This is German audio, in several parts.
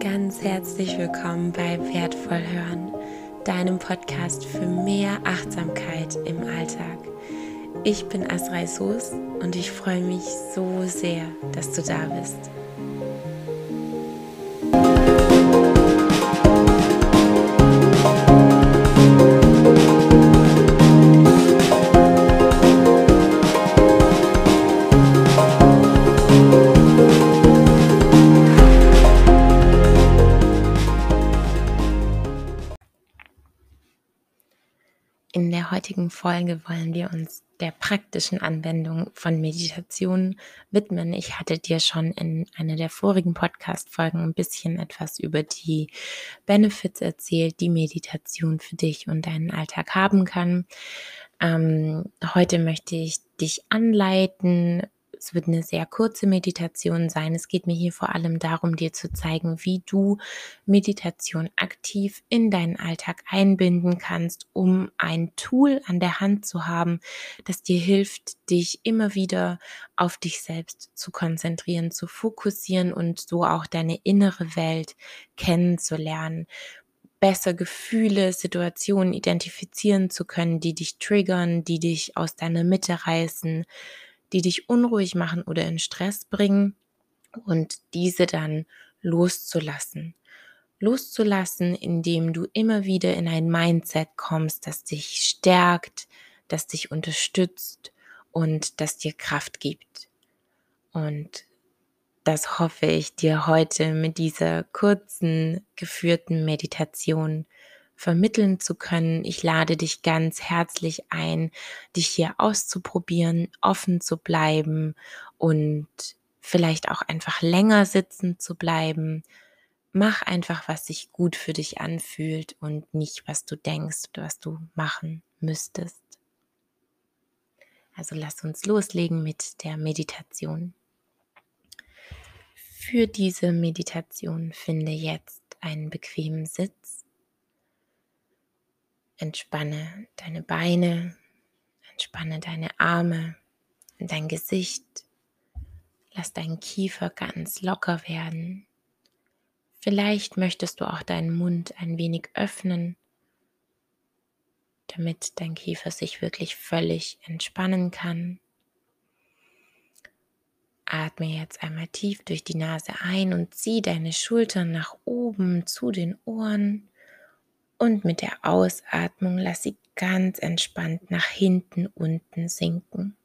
Ganz herzlich willkommen bei Wertvoll Hören, deinem Podcast für mehr Achtsamkeit im Alltag. Ich bin Asrei Soos und ich freue mich so sehr, dass du da bist. In der heutigen Folge wollen wir uns der praktischen Anwendung von Meditation widmen. Ich hatte dir schon in einer der vorigen Podcast-Folgen ein bisschen etwas über die Benefits erzählt, die Meditation für dich und deinen Alltag haben kann. Ähm, heute möchte ich dich anleiten, es wird eine sehr kurze Meditation sein. Es geht mir hier vor allem darum, dir zu zeigen, wie du Meditation aktiv in deinen Alltag einbinden kannst, um ein Tool an der Hand zu haben, das dir hilft, dich immer wieder auf dich selbst zu konzentrieren, zu fokussieren und so auch deine innere Welt kennenzulernen besser Gefühle, Situationen identifizieren zu können, die dich triggern, die dich aus deiner Mitte reißen, die dich unruhig machen oder in Stress bringen und diese dann loszulassen. Loszulassen, indem du immer wieder in ein Mindset kommst, das dich stärkt, das dich unterstützt und das dir Kraft gibt. Und das hoffe ich dir heute mit dieser kurzen geführten Meditation vermitteln zu können. Ich lade dich ganz herzlich ein, dich hier auszuprobieren, offen zu bleiben und vielleicht auch einfach länger sitzen zu bleiben. Mach einfach, was sich gut für dich anfühlt und nicht, was du denkst, was du machen müsstest. Also lass uns loslegen mit der Meditation. Für diese Meditation finde jetzt einen bequemen Sitz Entspanne deine Beine, entspanne deine Arme, dein Gesicht. Lass deinen Kiefer ganz locker werden. Vielleicht möchtest du auch deinen Mund ein wenig öffnen, damit dein Kiefer sich wirklich völlig entspannen kann. Atme jetzt einmal tief durch die Nase ein und zieh deine Schultern nach oben zu den Ohren und mit der Ausatmung lass sie ganz entspannt nach hinten unten sinken.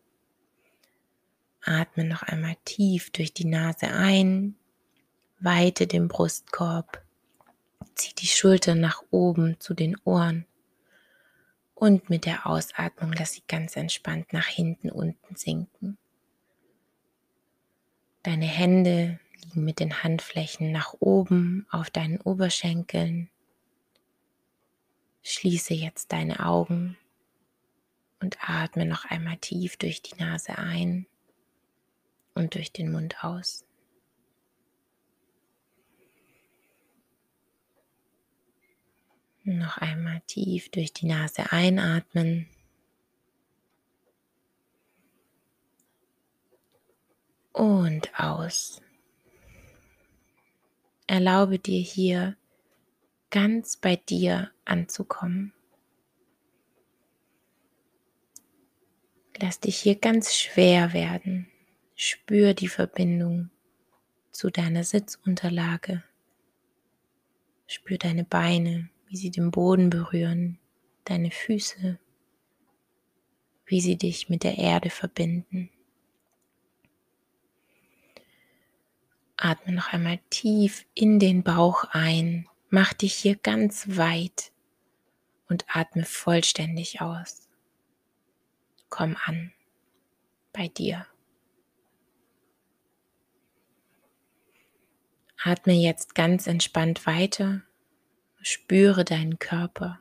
Atme noch einmal tief durch die Nase ein, weite den Brustkorb, zieh die Schultern nach oben zu den Ohren und mit der Ausatmung lass sie ganz entspannt nach hinten unten sinken. Deine Hände liegen mit den Handflächen nach oben auf deinen Oberschenkeln Schließe jetzt deine Augen und atme noch einmal tief durch die Nase ein und durch den Mund aus. Noch einmal tief durch die Nase einatmen. Und aus. Erlaube dir hier ganz bei dir anzukommen. Lass dich hier ganz schwer werden. Spür die Verbindung zu deiner Sitzunterlage. Spür deine Beine, wie sie den Boden berühren, deine Füße, wie sie dich mit der Erde verbinden. Atme noch einmal tief in den Bauch ein Mach dich hier ganz weit und atme vollständig aus. Komm an bei dir. Atme jetzt ganz entspannt weiter. Spüre deinen Körper.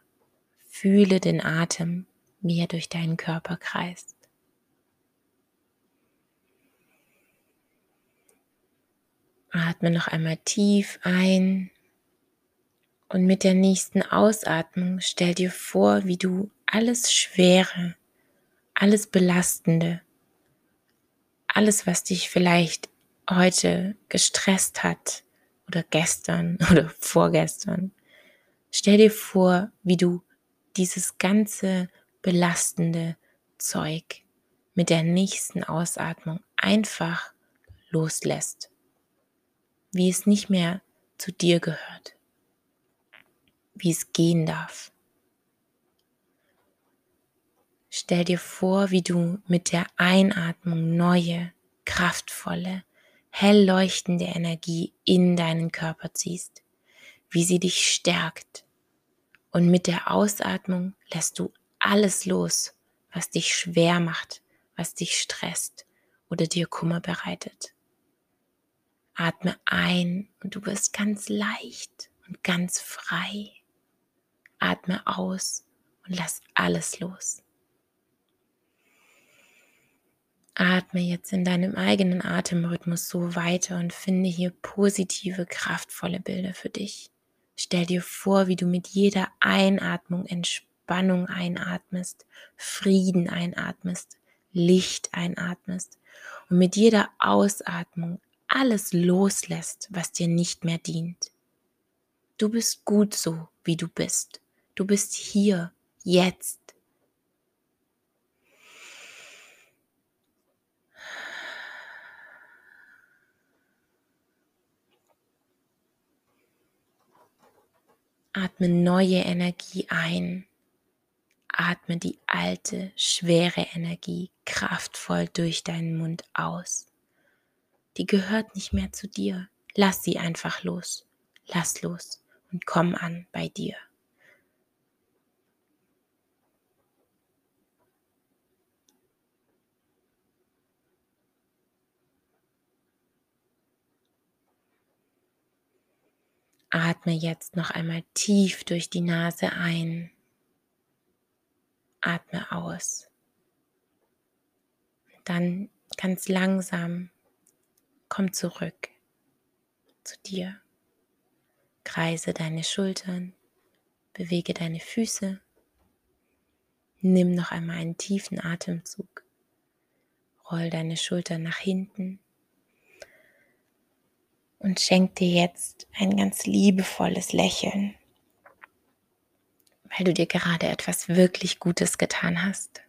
Fühle den Atem, wie er durch deinen Körper kreist. Atme noch einmal tief ein und mit der nächsten Ausatmung stell dir vor, wie du alles Schwere, alles Belastende, alles, was dich vielleicht heute gestresst hat oder gestern oder vorgestern. Stell dir vor, wie du dieses ganze belastende Zeug mit der nächsten Ausatmung einfach loslässt. Wie es nicht mehr zu dir gehört. Wie es gehen darf. Stell dir vor, wie du mit der Einatmung neue, kraftvolle, hell leuchtende Energie in deinen Körper ziehst, wie sie dich stärkt. Und mit der Ausatmung lässt du alles los, was dich schwer macht, was dich stresst oder dir Kummer bereitet. Atme ein und du wirst ganz leicht und ganz frei. Atme aus und lass alles los. Atme jetzt in deinem eigenen Atemrhythmus so weiter und finde hier positive, kraftvolle Bilder für dich. Stell dir vor, wie du mit jeder Einatmung Entspannung einatmest, Frieden einatmest, Licht einatmest und mit jeder Ausatmung alles loslässt, was dir nicht mehr dient. Du bist gut so, wie du bist. Du bist hier, jetzt Atme neue Energie ein. Atme die alte, schwere Energie kraftvoll durch deinen Mund aus. Die gehört nicht mehr zu dir. Lass sie einfach los. Lass los und komm an bei dir. Atme jetzt noch einmal tief durch die Nase ein. Atme aus. Dann ganz langsam komm zurück zu dir. Kreise deine Schultern, bewege deine Füße. Nimm noch einmal einen tiefen Atemzug. Roll deine Schultern nach hinten und schenk dir jetzt ein ganz liebevolles Lächeln, weil du dir gerade etwas wirklich Gutes getan hast.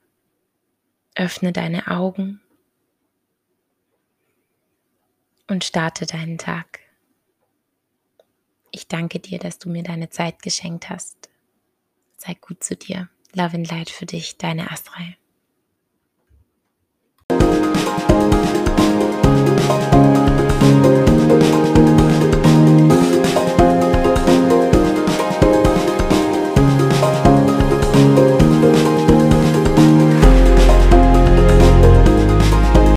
Öffne deine Augen und starte deinen Tag. Ich danke dir, dass du mir deine Zeit geschenkt hast. Sei gut zu dir. Love and Light für dich, deine Astral.